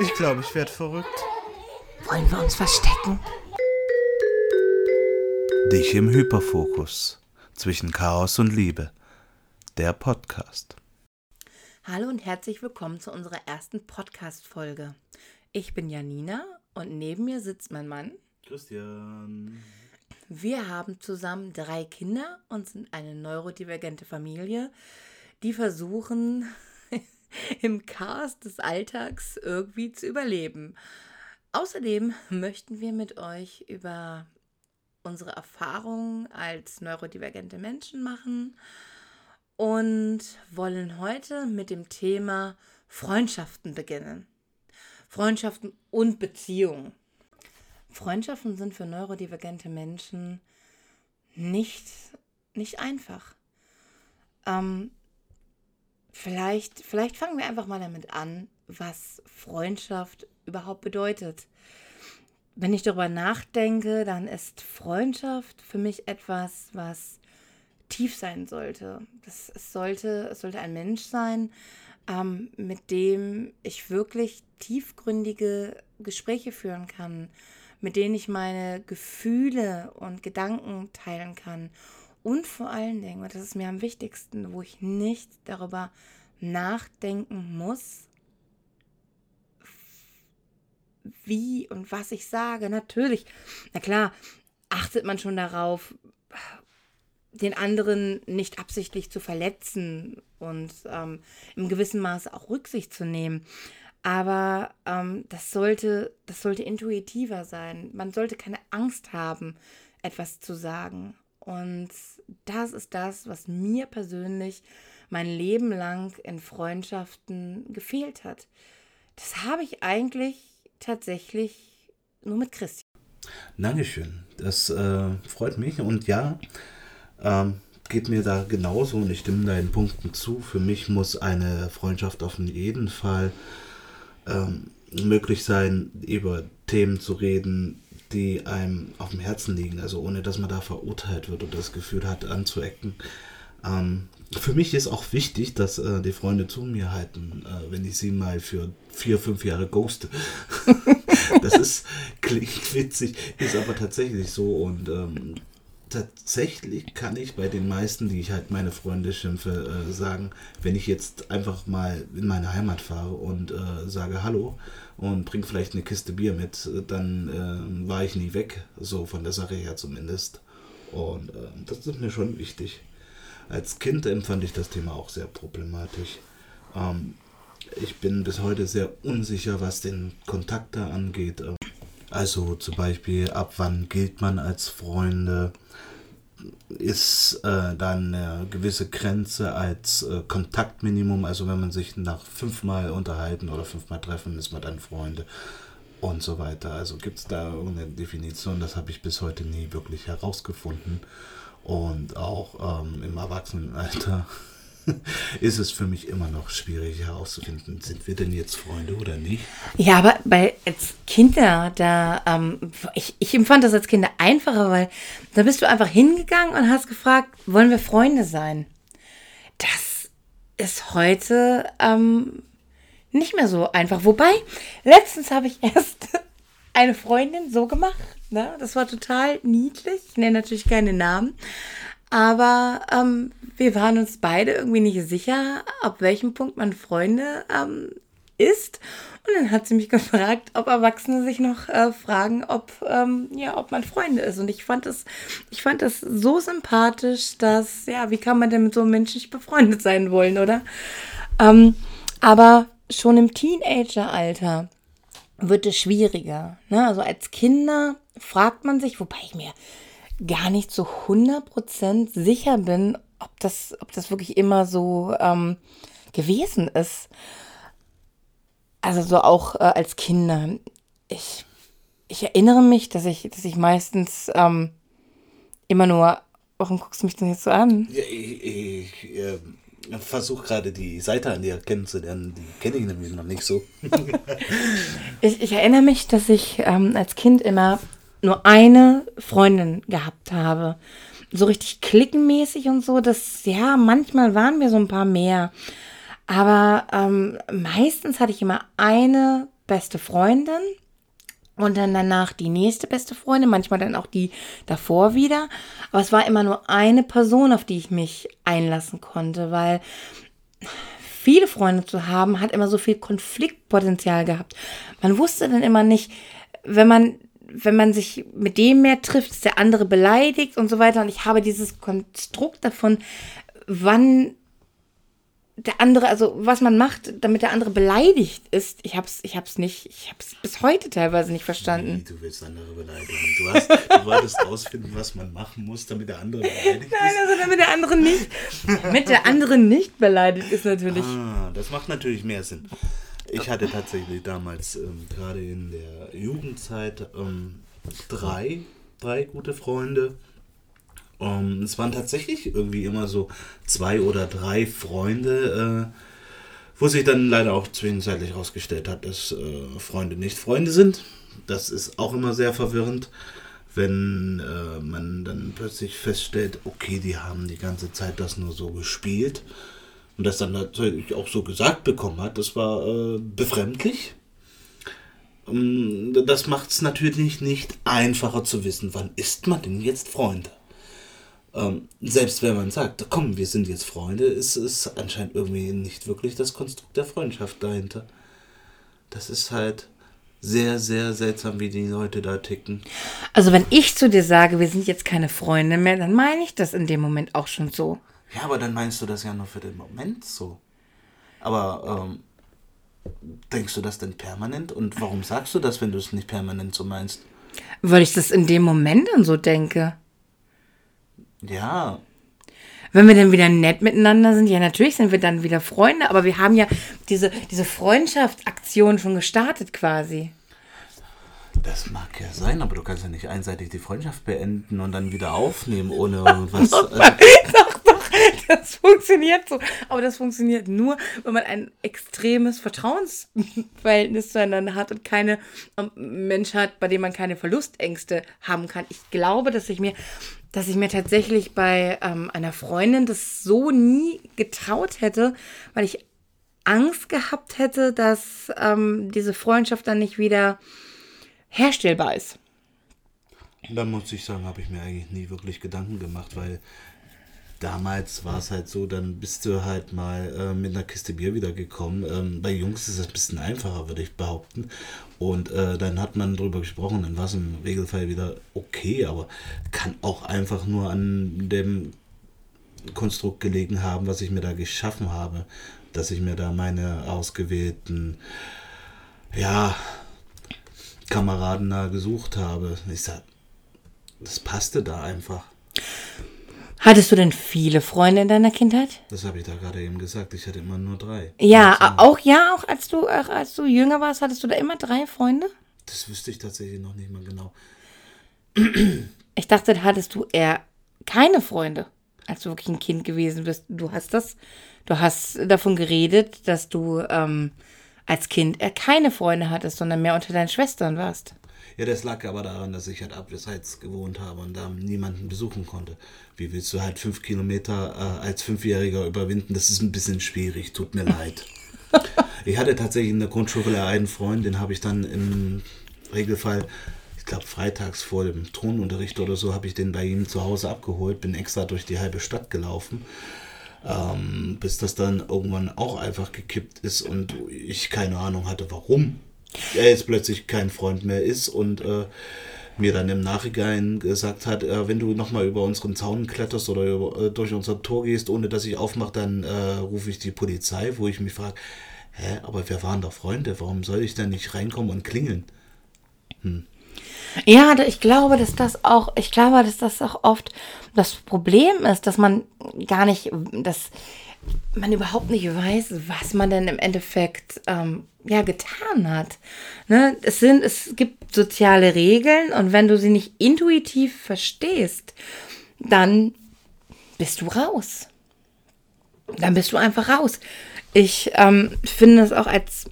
Ich glaube, ich werde verrückt. Wollen wir uns verstecken? Dich im Hyperfokus. Zwischen Chaos und Liebe. Der Podcast. Hallo und herzlich willkommen zu unserer ersten Podcast-Folge. Ich bin Janina und neben mir sitzt mein Mann. Christian. Wir haben zusammen drei Kinder und sind eine neurodivergente Familie, die versuchen, im Chaos des Alltags irgendwie zu überleben. Außerdem möchten wir mit euch über unsere Erfahrungen als neurodivergente Menschen machen und wollen heute mit dem Thema Freundschaften beginnen. Freundschaften und Beziehungen. Freundschaften sind für neurodivergente Menschen nicht, nicht einfach. Ähm, vielleicht, vielleicht fangen wir einfach mal damit an, was Freundschaft überhaupt bedeutet. Wenn ich darüber nachdenke, dann ist Freundschaft für mich etwas, was tief sein sollte. Das, es, sollte es sollte ein Mensch sein, ähm, mit dem ich wirklich tiefgründige Gespräche führen kann, mit denen ich meine Gefühle und Gedanken teilen kann. Und vor allen Dingen, und das ist mir am wichtigsten, wo ich nicht darüber nachdenken muss, wie und was ich sage. Natürlich, na klar, achtet man schon darauf, den anderen nicht absichtlich zu verletzen und ähm, im gewissen Maße auch Rücksicht zu nehmen. Aber ähm, das, sollte, das sollte intuitiver sein. Man sollte keine Angst haben, etwas zu sagen. Und das ist das, was mir persönlich mein Leben lang in Freundschaften gefehlt hat. Das habe ich eigentlich tatsächlich nur mit Christian. Dankeschön. Das äh, freut mich. Und ja, ähm, geht mir da genauso und ich stimme deinen Punkten zu. Für mich muss eine Freundschaft auf jeden Fall ähm, möglich sein, über Themen zu reden, die einem auf dem Herzen liegen, also ohne dass man da verurteilt wird oder das Gefühl hat, anzuecken. Ähm, für mich ist auch wichtig, dass äh, die Freunde zu mir halten, äh, wenn ich sie mal für vier, fünf Jahre ghoste. das ist, klingt witzig, ist aber tatsächlich so und ähm, tatsächlich kann ich bei den meisten, die ich halt meine Freunde schimpfe, äh, sagen, wenn ich jetzt einfach mal in meine Heimat fahre und äh, sage Hallo und bringe vielleicht eine Kiste Bier mit, dann äh, war ich nie weg, so von der Sache her zumindest. Und äh, das ist mir schon wichtig. Als Kind empfand ich das Thema auch sehr problematisch. Ähm, ich bin bis heute sehr unsicher, was den Kontakt da angeht. Also zum Beispiel, ab wann gilt man als Freunde? Ist äh, dann eine gewisse Grenze als äh, Kontaktminimum? Also wenn man sich nach fünfmal unterhalten oder fünfmal treffen, ist man dann Freunde und so weiter. Also gibt es da irgendeine Definition? Das habe ich bis heute nie wirklich herausgefunden. Und auch ähm, im Erwachsenenalter ist es für mich immer noch schwierig herauszufinden, sind wir denn jetzt Freunde oder nicht? Ja, aber bei als Kinder, da, ähm, ich, ich empfand das als Kinder einfacher, weil da bist du einfach hingegangen und hast gefragt, wollen wir Freunde sein? Das ist heute ähm, nicht mehr so einfach. Wobei, letztens habe ich erst eine Freundin so gemacht. Ne? Das war total niedlich. Ich nenne natürlich keine Namen. Aber ähm, wir waren uns beide irgendwie nicht sicher, ab welchem Punkt man Freunde ähm, ist. Und dann hat sie mich gefragt, ob Erwachsene sich noch äh, fragen, ob, ähm, ja, ob man Freunde ist. Und ich fand das, ich fand das so sympathisch, dass, ja, wie kann man denn mit so einem Menschen nicht befreundet sein wollen, oder? Ähm, aber schon im Teenageralter wird es schwieriger. Ne? Also als Kinder fragt man sich, wobei ich mir gar nicht zu 100% sicher bin, ob das, ob das wirklich immer so ähm, gewesen ist. Also so auch äh, als Kinder. Ich, ich erinnere mich, dass ich, dass ich meistens ähm, immer nur. Warum guckst du mich denn jetzt so an? Ja, ich, ich äh, versuche gerade die Seite an dir kennenzulernen. Die kenne ich nämlich noch nicht so. ich, ich erinnere mich, dass ich ähm, als Kind immer nur eine Freundin gehabt habe. So richtig klickenmäßig und so, das, ja, manchmal waren wir so ein paar mehr. Aber ähm, meistens hatte ich immer eine beste Freundin und dann danach die nächste beste Freundin, manchmal dann auch die davor wieder. Aber es war immer nur eine Person, auf die ich mich einlassen konnte, weil viele Freunde zu haben, hat immer so viel Konfliktpotenzial gehabt. Man wusste dann immer nicht, wenn man, wenn man sich mit dem mehr trifft, ist der andere beleidigt und so weiter. Und ich habe dieses Konstrukt davon, wann der andere, also was man macht, damit der andere beleidigt ist, ich hab's, ich hab's nicht, ich hab's bis heute teilweise nicht verstanden. Nee, du willst andere beleidigen. Du, hast, du wolltest rausfinden, was man machen muss, damit der andere beleidigt Nein, also damit der andere nicht, damit der andere nicht beleidigt ist natürlich. Ah, das macht natürlich mehr Sinn. Ich hatte tatsächlich damals ähm, gerade in der Jugendzeit ähm, drei, drei gute Freunde. Ähm, es waren tatsächlich irgendwie immer so zwei oder drei Freunde, äh, wo sich dann leider auch zwischenzeitlich herausgestellt hat, dass äh, Freunde nicht Freunde sind. Das ist auch immer sehr verwirrend, wenn äh, man dann plötzlich feststellt, okay, die haben die ganze Zeit das nur so gespielt und das dann natürlich auch so gesagt bekommen hat. Das war äh, befremdlich. Ähm, das macht es natürlich nicht einfacher zu wissen, wann ist man denn jetzt Freunde. Ähm, selbst wenn man sagt, komm, wir sind jetzt Freunde, ist es anscheinend irgendwie nicht wirklich das Konstrukt der Freundschaft dahinter. Das ist halt sehr, sehr seltsam, wie die Leute da ticken. Also wenn ich zu dir sage, wir sind jetzt keine Freunde mehr, dann meine ich das in dem Moment auch schon so. Ja, aber dann meinst du das ja nur für den Moment so. Aber ähm, denkst du das denn permanent? Und warum sagst du das, wenn du es nicht permanent so meinst? Weil ich das in dem Moment dann so denke. Ja. Wenn wir dann wieder nett miteinander sind, ja, natürlich sind wir dann wieder Freunde, aber wir haben ja diese, diese Freundschaftsaktion schon gestartet quasi. Das mag ja sein, aber du kannst ja nicht einseitig die Freundschaft beenden und dann wieder aufnehmen, ohne doch, doch, das funktioniert so. Aber das funktioniert nur, wenn man ein extremes Vertrauensverhältnis zueinander hat und keine ähm, Mensch hat, bei dem man keine Verlustängste haben kann. Ich glaube, dass ich mir dass ich mir tatsächlich bei ähm, einer Freundin das so nie getraut hätte, weil ich Angst gehabt hätte, dass ähm, diese Freundschaft dann nicht wieder herstellbar ist. Da muss ich sagen, habe ich mir eigentlich nie wirklich Gedanken gemacht, weil damals war es halt so, dann bist du halt mal äh, mit einer Kiste Bier wiedergekommen. Ähm, bei Jungs ist es ein bisschen einfacher, würde ich behaupten. Und äh, dann hat man drüber gesprochen, dann war es im Regelfall wieder okay, aber kann auch einfach nur an dem Konstrukt gelegen haben, was ich mir da geschaffen habe, dass ich mir da meine ausgewählten, ja, Kameraden da gesucht habe. Ich sag, das passte da einfach. Hattest du denn viele Freunde in deiner Kindheit? Das habe ich da gerade eben gesagt. Ich hatte immer nur drei. Ja, auch ja, auch als du, auch als du jünger warst, hattest du da immer drei Freunde? Das wüsste ich tatsächlich noch nicht mal genau. Ich dachte, hattest du eher keine Freunde, als du wirklich ein Kind gewesen bist. Du hast das, du hast davon geredet, dass du ähm, als Kind eher keine Freunde hattest, sondern mehr unter deinen Schwestern warst. Ja, das lag aber daran, dass ich halt abseits gewohnt habe und da niemanden besuchen konnte. Wie willst du halt fünf Kilometer äh, als Fünfjähriger überwinden? Das ist ein bisschen schwierig, tut mir leid. Ich hatte tatsächlich in der Grundschule einen Freund, den habe ich dann im Regelfall, ich glaube freitags vor dem Tonunterricht oder so, habe ich den bei ihm zu Hause abgeholt, bin extra durch die halbe Stadt gelaufen. Ähm, bis das dann irgendwann auch einfach gekippt ist und ich keine Ahnung hatte, warum er jetzt plötzlich kein Freund mehr ist und äh, mir dann im Nachhinein gesagt hat, äh, wenn du nochmal über unseren Zaun kletterst oder über, äh, durch unser Tor gehst, ohne dass ich aufmache, dann äh, rufe ich die Polizei, wo ich mich frage, hä, aber wir waren doch Freunde, warum soll ich denn nicht reinkommen und klingeln? Hm. Ja, ich glaube, dass das auch, ich glaube, dass das auch oft das Problem ist, dass man gar nicht, dass man überhaupt nicht weiß, was man denn im Endeffekt ähm, ja getan hat. Ne? Es sind, es gibt soziale Regeln und wenn du sie nicht intuitiv verstehst, dann bist du raus. Dann bist du einfach raus. Ich ähm, finde es auch als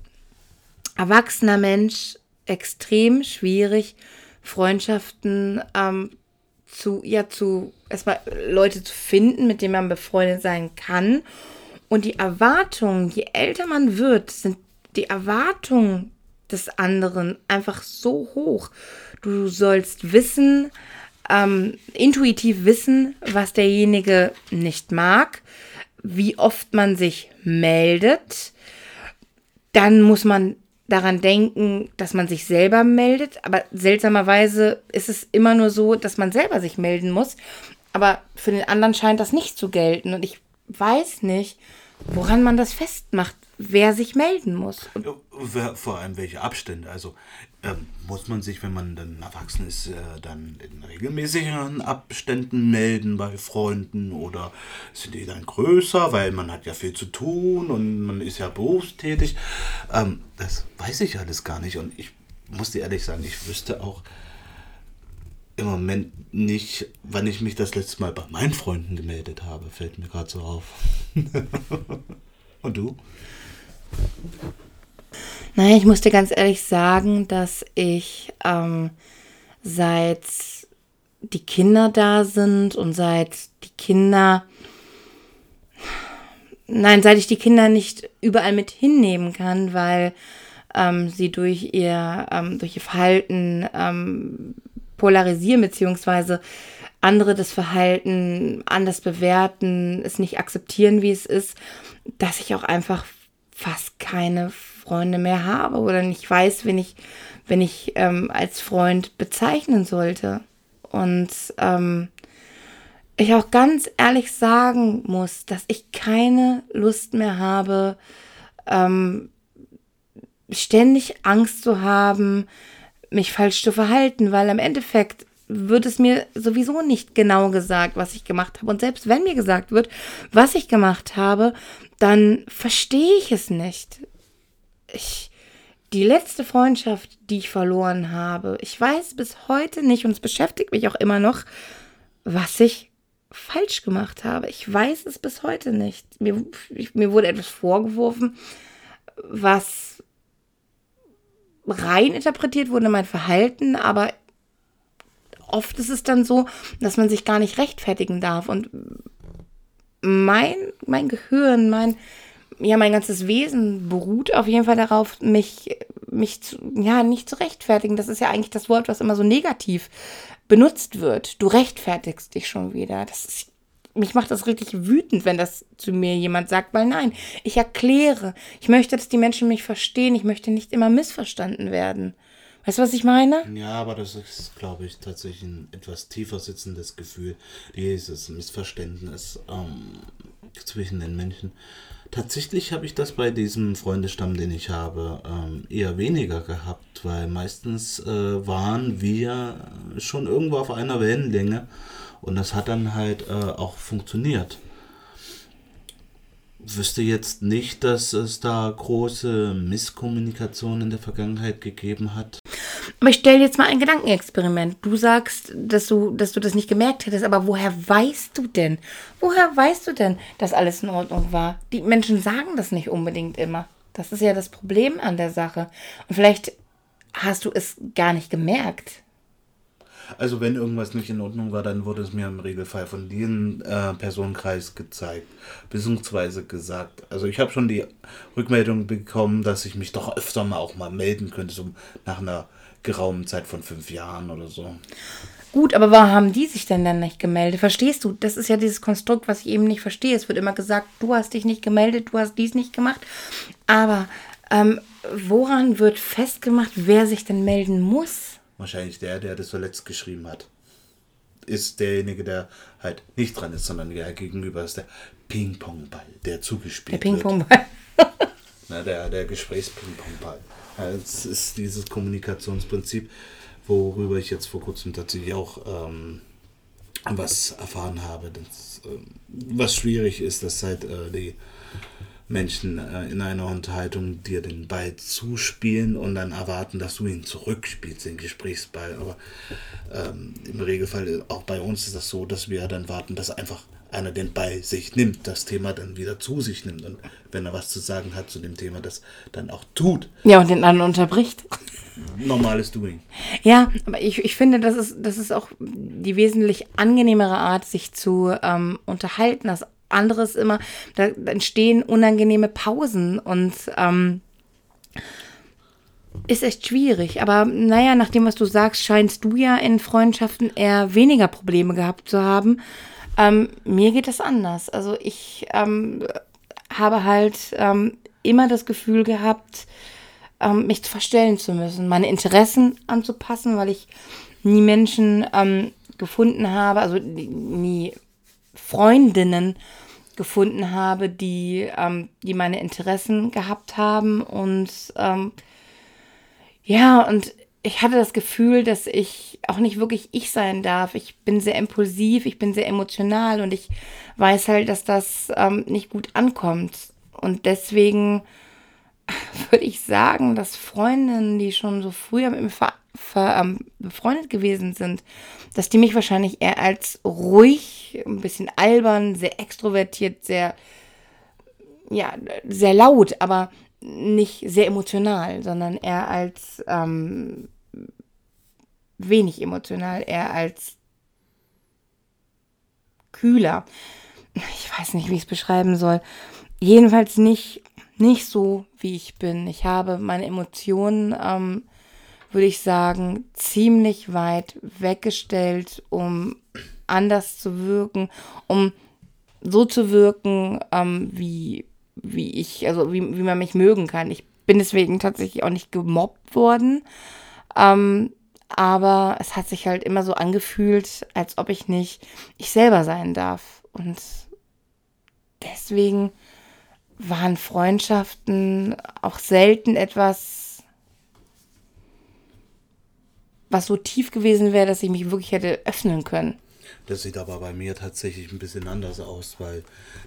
erwachsener Mensch extrem schwierig, Freundschaften ähm, zu, ja, zu, erstmal Leute zu finden, mit denen man befreundet sein kann. Und die Erwartungen, je älter man wird, sind die Erwartungen des anderen einfach so hoch. Du sollst wissen, ähm, intuitiv wissen, was derjenige nicht mag, wie oft man sich meldet. Dann muss man daran denken, dass man sich selber meldet. Aber seltsamerweise ist es immer nur so, dass man selber sich melden muss. Aber für den anderen scheint das nicht zu gelten. Und ich weiß nicht, woran man das festmacht, wer sich melden muss. Vor allem welche Abstände. Also ähm, muss man sich, wenn man dann erwachsen ist, äh, dann in regelmäßigeren Abständen melden bei Freunden oder sind die dann größer, weil man hat ja viel zu tun und man ist ja berufstätig. Ähm, das weiß ich alles gar nicht und ich muss dir ehrlich sagen, ich wüsste auch im Moment nicht, wann ich mich das letzte Mal bei meinen Freunden gemeldet habe, fällt mir gerade so auf. und du? Naja, ich muss dir ganz ehrlich sagen, dass ich ähm, seit die Kinder da sind und seit die Kinder, nein, seit ich die Kinder nicht überall mit hinnehmen kann, weil ähm, sie durch ihr, ähm, durch ihr Verhalten ähm, polarisieren, beziehungsweise andere das Verhalten anders bewerten, es nicht akzeptieren, wie es ist, dass ich auch einfach fast keine Freunde mehr habe oder nicht weiß, wen ich, wenn ich ähm, als Freund bezeichnen sollte. Und ähm, ich auch ganz ehrlich sagen muss, dass ich keine Lust mehr habe, ähm, ständig Angst zu haben, mich falsch zu verhalten, weil im Endeffekt wird es mir sowieso nicht genau gesagt, was ich gemacht habe. Und selbst wenn mir gesagt wird, was ich gemacht habe, dann verstehe ich es nicht. Ich, die letzte Freundschaft, die ich verloren habe, ich weiß bis heute nicht und es beschäftigt mich auch immer noch, was ich falsch gemacht habe. Ich weiß es bis heute nicht. Mir, mir wurde etwas vorgeworfen, was rein interpretiert wurde, mein Verhalten, aber oft ist es dann so, dass man sich gar nicht rechtfertigen darf. Und mein, mein Gehirn, mein, ja, mein ganzes Wesen beruht auf jeden Fall darauf, mich, mich zu, ja, nicht zu rechtfertigen. Das ist ja eigentlich das Wort, was immer so negativ benutzt wird. Du rechtfertigst dich schon wieder. Das ist, mich macht das richtig wütend, wenn das zu mir jemand sagt, weil nein, ich erkläre. Ich möchte, dass die Menschen mich verstehen. Ich möchte nicht immer missverstanden werden. Weißt du, was ich meine? Ja, aber das ist, glaube ich, tatsächlich ein etwas tiefer sitzendes Gefühl, dieses Missverständnis ähm, zwischen den Menschen. Tatsächlich habe ich das bei diesem Freundestamm, den ich habe, ähm, eher weniger gehabt, weil meistens äh, waren wir schon irgendwo auf einer Wellenlänge und das hat dann halt äh, auch funktioniert wüsste jetzt nicht, dass es da große Misskommunikation in der Vergangenheit gegeben hat. Aber ich stelle jetzt mal ein Gedankenexperiment. Du sagst, dass du, dass du das nicht gemerkt hättest, aber woher weißt du denn? Woher weißt du denn, dass alles in Ordnung war? Die Menschen sagen das nicht unbedingt immer. Das ist ja das Problem an der Sache. Und vielleicht hast du es gar nicht gemerkt. Also wenn irgendwas nicht in Ordnung war, dann wurde es mir im Regelfall von diesem äh, Personenkreis gezeigt, beziehungsweise gesagt. Also ich habe schon die Rückmeldung bekommen, dass ich mich doch öfter mal auch mal melden könnte, so nach einer geraumen Zeit von fünf Jahren oder so. Gut, aber warum haben die sich denn dann nicht gemeldet? Verstehst du? Das ist ja dieses Konstrukt, was ich eben nicht verstehe. Es wird immer gesagt, du hast dich nicht gemeldet, du hast dies nicht gemacht. Aber ähm, woran wird festgemacht, wer sich denn melden muss? Wahrscheinlich der, der das zuletzt geschrieben hat, ist derjenige, der halt nicht dran ist, sondern der gegenüber ist der Ping-Pong-Ball, der zugespielt der Ping-Pong-Ball. Na, der, der Gesprächs-Ping-Pong-Ball. Es ist dieses Kommunikationsprinzip, worüber ich jetzt vor kurzem tatsächlich auch ähm, was erfahren habe, das, äh, was schwierig ist, dass halt äh, die Menschen äh, in einer Unterhaltung dir den Ball zuspielen und dann erwarten, dass du ihn zurückspielst, den Gesprächsball. Aber ähm, im Regelfall, auch bei uns ist das so, dass wir dann warten, dass einfach einer den Ball sich nimmt, das Thema dann wieder zu sich nimmt und wenn er was zu sagen hat zu dem Thema, das dann auch tut. Ja, und den anderen unterbricht. Normales Doing. Ja, aber ich, ich finde, das ist, das ist auch die wesentlich angenehmere Art, sich zu ähm, unterhalten, das anderes immer, da, entstehen unangenehme Pausen und ähm, ist echt schwierig. Aber naja, nach dem, was du sagst, scheinst du ja in Freundschaften eher weniger Probleme gehabt zu haben. Ähm, mir geht das anders. Also ich ähm, habe halt ähm, immer das Gefühl gehabt, ähm, mich verstellen zu müssen, meine Interessen anzupassen, weil ich nie Menschen ähm, gefunden habe, also nie Freundinnen gefunden habe, die, ähm, die meine Interessen gehabt haben. Und ähm, ja, und ich hatte das Gefühl, dass ich auch nicht wirklich ich sein darf. Ich bin sehr impulsiv, ich bin sehr emotional und ich weiß halt, dass das ähm, nicht gut ankommt. Und deswegen würde ich sagen, dass Freundinnen, die schon so früher mit mir ähm, befreundet gewesen sind, dass die mich wahrscheinlich eher als ruhig, ein bisschen albern, sehr extrovertiert, sehr, ja, sehr laut, aber nicht sehr emotional, sondern eher als ähm, wenig emotional, eher als kühler. Ich weiß nicht, wie ich es beschreiben soll. Jedenfalls nicht nicht so, wie ich bin. Ich habe meine Emotionen, ähm, würde ich sagen, ziemlich weit weggestellt, um anders zu wirken, um so zu wirken, ähm, wie, wie ich, also wie, wie man mich mögen kann. Ich bin deswegen tatsächlich auch nicht gemobbt worden. Ähm, aber es hat sich halt immer so angefühlt, als ob ich nicht ich selber sein darf. Und deswegen waren Freundschaften auch selten etwas, was so tief gewesen wäre, dass ich mich wirklich hätte öffnen können. Das sieht aber bei mir tatsächlich ein bisschen anders aus, weil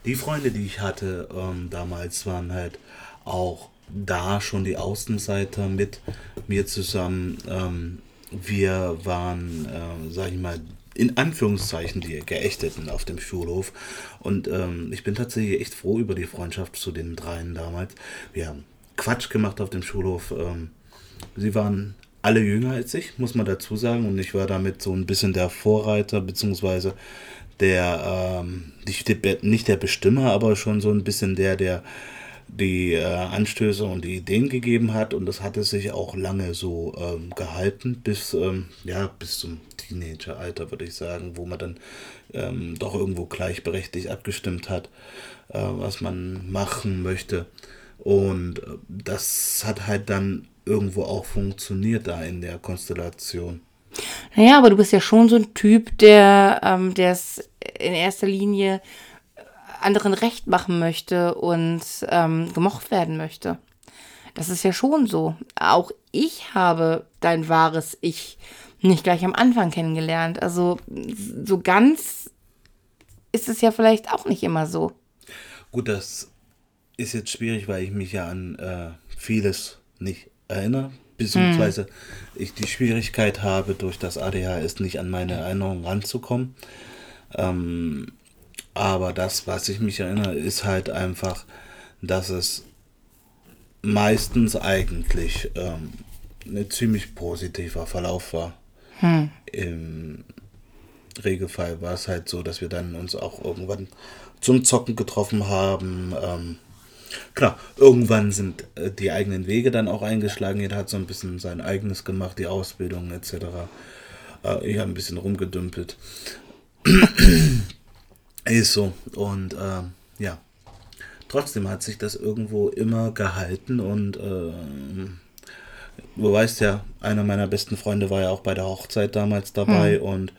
die Freunde, die ich hatte ähm, damals, waren halt auch da schon die Außenseiter mit mir zusammen. Ähm, wir waren, äh, sag ich mal, in Anführungszeichen die Geächteten auf dem Schulhof. Und ähm, ich bin tatsächlich echt froh über die Freundschaft zu den dreien damals. Wir haben Quatsch gemacht auf dem Schulhof. Ähm, sie waren alle jünger als ich, muss man dazu sagen. Und ich war damit so ein bisschen der Vorreiter, beziehungsweise der, ähm, nicht, der Bestimmer, aber schon so ein bisschen der, der die äh, Anstöße und die Ideen gegeben hat und das hatte sich auch lange so ähm, gehalten bis ähm, ja bis zum Teenageralter würde ich sagen, wo man dann ähm, doch irgendwo gleichberechtigt abgestimmt hat, äh, was man machen möchte und äh, das hat halt dann irgendwo auch funktioniert da in der Konstellation. Naja, aber du bist ja schon so ein Typ, der ähm, es in erster Linie anderen recht machen möchte und ähm, gemocht werden möchte. Das ist ja schon so. Auch ich habe dein wahres Ich nicht gleich am Anfang kennengelernt. Also so ganz ist es ja vielleicht auch nicht immer so. Gut, das ist jetzt schwierig, weil ich mich ja an äh, vieles nicht erinnere, beziehungsweise hm. ich die Schwierigkeit habe, durch das ADHS nicht an meine Erinnerungen ranzukommen. Ähm, aber das, was ich mich erinnere, ist halt einfach, dass es meistens eigentlich ähm, ein ziemlich positiver Verlauf war. Hm. Im Regelfall war es halt so, dass wir dann uns auch irgendwann zum Zocken getroffen haben. Ähm, klar, irgendwann sind äh, die eigenen Wege dann auch eingeschlagen. Jeder hat so ein bisschen sein eigenes gemacht, die Ausbildung etc. Äh, ich habe ein bisschen rumgedümpelt. Ist so. Und äh, ja, trotzdem hat sich das irgendwo immer gehalten und äh, du weißt ja, einer meiner besten Freunde war ja auch bei der Hochzeit damals dabei hm. und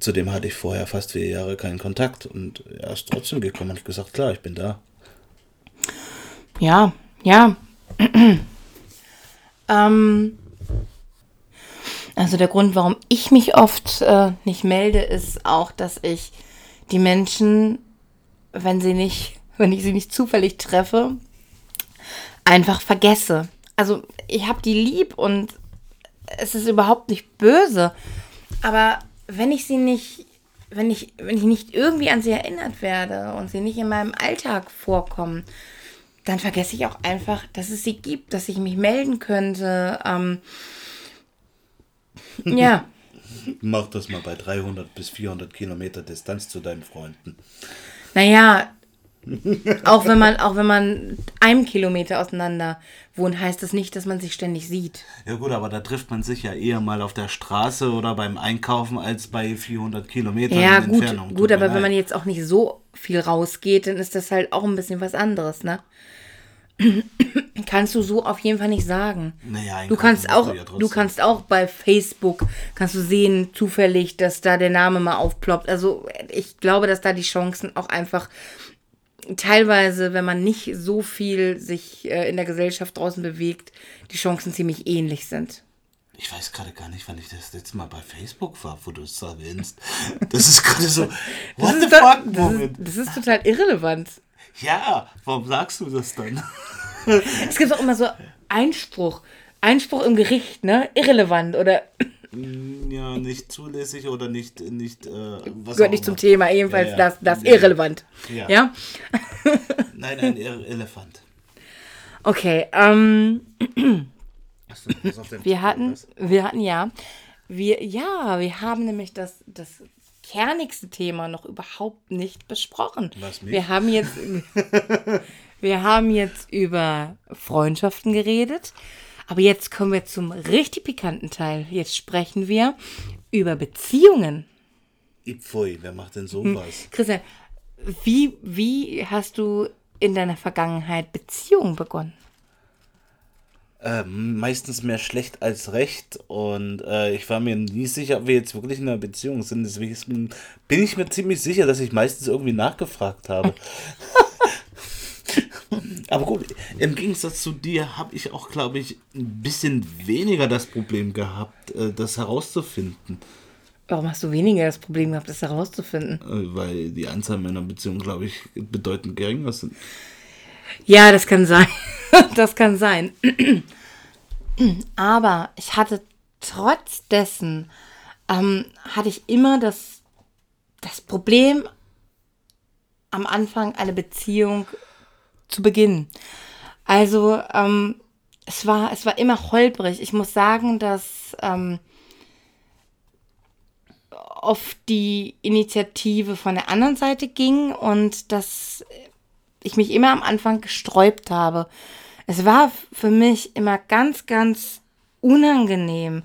zudem hatte ich vorher fast vier Jahre keinen Kontakt und er ist trotzdem gekommen und ich gesagt, klar, ich bin da. Ja, ja. ähm, also der Grund, warum ich mich oft äh, nicht melde, ist auch, dass ich die Menschen, wenn sie nicht, wenn ich sie nicht zufällig treffe, einfach vergesse. Also ich habe die lieb und es ist überhaupt nicht böse. Aber wenn ich sie nicht, wenn ich, wenn ich nicht irgendwie an sie erinnert werde und sie nicht in meinem Alltag vorkommen, dann vergesse ich auch einfach, dass es sie gibt, dass ich mich melden könnte. Ähm, ja. Mach das mal bei 300 bis 400 Kilometer Distanz zu deinen Freunden. Naja, auch wenn man, auch wenn man einem Kilometer auseinander wohnt, heißt das nicht, dass man sich ständig sieht. Ja gut, aber da trifft man sich ja eher mal auf der Straße oder beim Einkaufen als bei 400 Kilometern ja, gut, Entfernung. gut, aber leid. wenn man jetzt auch nicht so viel rausgeht, dann ist das halt auch ein bisschen was anderes, ne? Kannst du so auf jeden Fall nicht sagen. Naja, du kannst auch, du, ja du kannst auch bei Facebook kannst du sehen zufällig, dass da der Name mal aufploppt. Also ich glaube, dass da die Chancen auch einfach teilweise, wenn man nicht so viel sich äh, in der Gesellschaft draußen bewegt, die Chancen ziemlich ähnlich sind. Ich weiß gerade gar nicht, wann ich das letzte Mal bei Facebook war, wo du es erwähnst. Das ist gerade so, what the fuck, das ist, das ist total irrelevant. Ja, warum sagst du das dann? es gibt auch immer so Einspruch. Einspruch im Gericht, ne? Irrelevant oder. Mm, ja, nicht zulässig oder nicht. nicht äh, was Gehört nicht zum Thema, jedenfalls ja, ja. das, das ja, irrelevant. Ja. ja? Nein, ein Elefant. Okay, ähm. wir hatten, wir hatten ja, wir, ja, wir haben nämlich das, das kernigste Thema noch überhaupt nicht besprochen. Was, mich? Wir haben jetzt, wir haben jetzt über Freundschaften geredet, aber jetzt kommen wir zum richtig pikanten Teil. Jetzt sprechen wir über Beziehungen. Ipfui, wer macht denn sowas? Hm. Christian, wie, wie hast du in deiner Vergangenheit Beziehungen begonnen? Ähm, meistens mehr schlecht als recht und äh, ich war mir nie sicher, ob wir jetzt wirklich in einer Beziehung sind. Deswegen bin ich mir ziemlich sicher, dass ich meistens irgendwie nachgefragt habe. Aber gut, im Gegensatz zu dir habe ich auch, glaube ich, ein bisschen weniger das Problem gehabt, äh, das herauszufinden. Warum hast du weniger das Problem gehabt, das herauszufinden? Äh, weil die Anzahl meiner Beziehungen, glaube ich, bedeutend geringer sind. Ja, das kann sein. das kann sein. Aber ich hatte trotz dessen, ähm, hatte ich immer das, das Problem, am Anfang eine Beziehung zu beginnen. Also ähm, es, war, es war immer holprig. Ich muss sagen, dass ähm, oft die Initiative von der anderen Seite ging und dass ich mich immer am Anfang gesträubt habe. Es war für mich immer ganz, ganz unangenehm.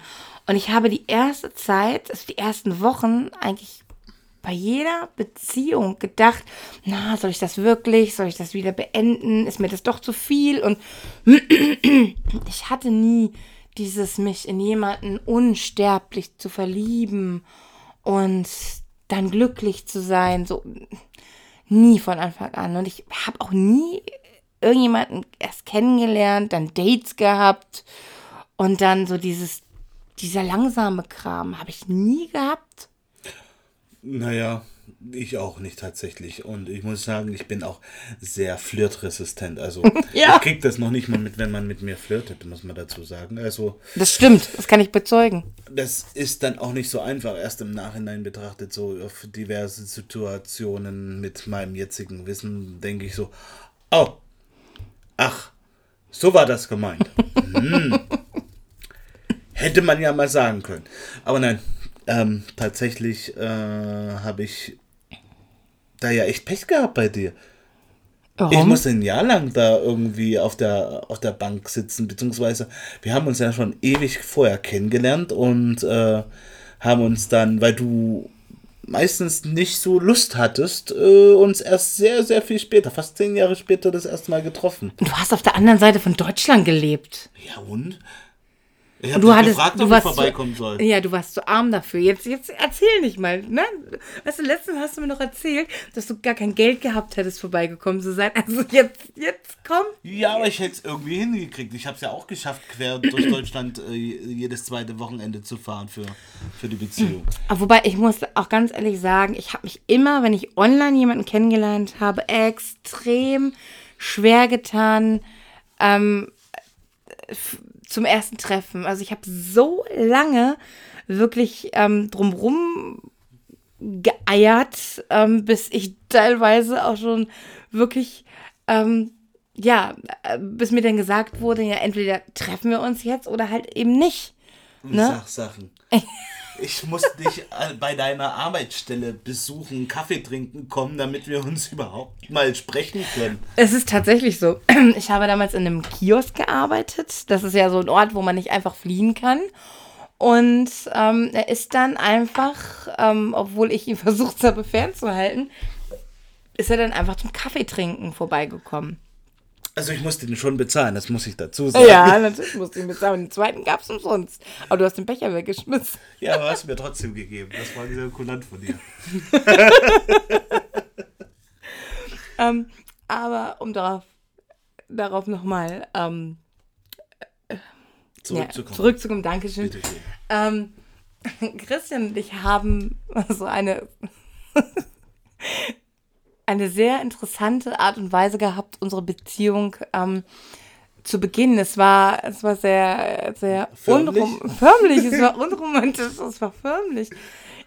Und ich habe die erste Zeit, also die ersten Wochen, eigentlich bei jeder Beziehung gedacht, na, soll ich das wirklich? Soll ich das wieder beenden? Ist mir das doch zu viel? Und ich hatte nie dieses mich in jemanden unsterblich zu verlieben und dann glücklich zu sein, so Nie von Anfang an. Und ich habe auch nie irgendjemanden erst kennengelernt, dann Dates gehabt und dann so dieses, dieser langsame Kram habe ich nie gehabt. Naja, ich auch nicht tatsächlich. Und ich muss sagen, ich bin auch sehr flirtresistent. Also ja. ich krieg das noch nicht mal mit, wenn man mit mir flirtet, muss man dazu sagen. Also das stimmt, das kann ich bezeugen. Das ist dann auch nicht so einfach, erst im Nachhinein betrachtet, so auf diverse Situationen mit meinem jetzigen Wissen, denke ich so, oh, ach, so war das gemeint. Hm. Hätte man ja mal sagen können. Aber nein, ähm, tatsächlich äh, habe ich da ja echt Pech gehabt bei dir. Warum? Ich musste ein Jahr lang da irgendwie auf der, auf der Bank sitzen, beziehungsweise wir haben uns ja schon ewig vorher kennengelernt und äh, haben uns dann, weil du meistens nicht so Lust hattest, äh, uns erst sehr, sehr viel später, fast zehn Jahre später, das erste Mal getroffen. Du hast auf der anderen Seite von Deutschland gelebt. Ja, und? Ich habe dich hattest, gefragt, ob ich vorbeikommen soll. Ja, du warst zu arm dafür. Jetzt, jetzt erzähl nicht mal. Ne? Weißt du, letztens hast du mir noch erzählt, dass du gar kein Geld gehabt hättest, vorbeigekommen zu sein. Also jetzt, jetzt komm. Ja, aber ich hätte es irgendwie hingekriegt. Ich habe es ja auch geschafft, quer durch Deutschland äh, jedes zweite Wochenende zu fahren für, für die Beziehung. Aber wobei, ich muss auch ganz ehrlich sagen, ich habe mich immer, wenn ich online jemanden kennengelernt habe, extrem schwer getan, ähm, zum ersten Treffen. Also ich habe so lange wirklich ähm, drumrum geeiert, ähm, bis ich teilweise auch schon wirklich, ähm, ja, äh, bis mir dann gesagt wurde, ja, entweder treffen wir uns jetzt oder halt eben nicht. Ne? Sachsachen. ich muss dich äh, bei deiner Arbeitsstelle besuchen, Kaffee trinken kommen, damit wir uns überhaupt mal sprechen können. Es ist tatsächlich so. Ich habe damals in einem Kiosk gearbeitet. Das ist ja so ein Ort, wo man nicht einfach fliehen kann. Und ähm, er ist dann einfach, ähm, obwohl ich ihn versucht habe fernzuhalten, ist er dann einfach zum Kaffeetrinken vorbeigekommen. Also ich musste den schon bezahlen, das muss ich dazu sagen. Ja, natürlich musste ich ihn bezahlen. Den zweiten gab es umsonst. Aber du hast den Becher weggeschmissen. Ja, aber hast du mir trotzdem gegeben. Das war sehr kulant von dir. ähm, aber um darauf, darauf nochmal ähm, zurückzukommen. Ja, zurückzukommen, Dankeschön. Ähm, Christian und ich haben so eine eine sehr interessante Art und Weise gehabt, unsere Beziehung ähm, zu beginnen. Es war, es war sehr, sehr förmlich. unrom förmlich, es war unromantisch, es war förmlich.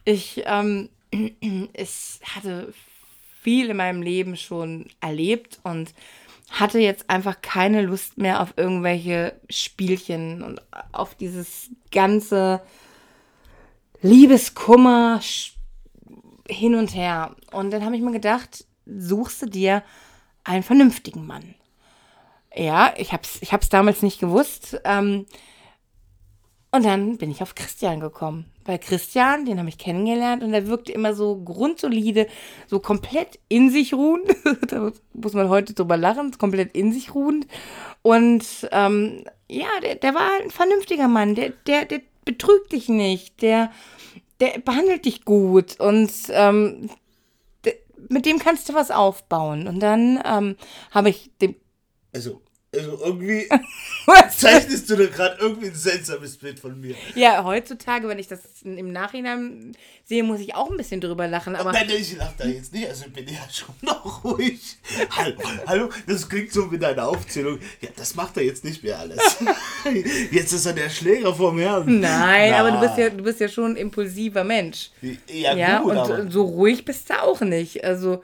Ich, ähm, ich hatte viel in meinem Leben schon erlebt und hatte jetzt einfach keine Lust mehr auf irgendwelche Spielchen und auf dieses ganze Liebeskummer hin und her. Und dann habe ich mir gedacht, suchst du dir einen vernünftigen Mann. Ja, ich hab's, ich hab's damals nicht gewusst. Ähm, und dann bin ich auf Christian gekommen. Weil Christian, den habe ich kennengelernt und der wirkte immer so grundsolide, so komplett in sich ruhend. da muss man heute drüber lachen, komplett in sich ruhend. Und ähm, ja, der, der war ein vernünftiger Mann. Der, der, der betrügt dich nicht. Der, der behandelt dich gut. Und ähm, mit dem kannst du was aufbauen. Und dann ähm, habe ich dem. Also, also irgendwie zeichnest du da gerade irgendwie ein seltsames Bild von mir. Ja, heutzutage, wenn ich das im Nachhinein sehe, muss ich auch ein bisschen drüber lachen. Aber nein, ich lache da jetzt nicht. Also ich bin ja schon noch ruhig. Hallo, hallo, das klingt so mit deiner Aufzählung. Ja, das macht er jetzt nicht mehr alles. Jetzt ist er der Schläger vom Herrn. Nein, Na. aber du bist ja, du bist ja schon ein impulsiver Mensch. Ja, ja gut, und aber so ruhig bist du auch nicht. Also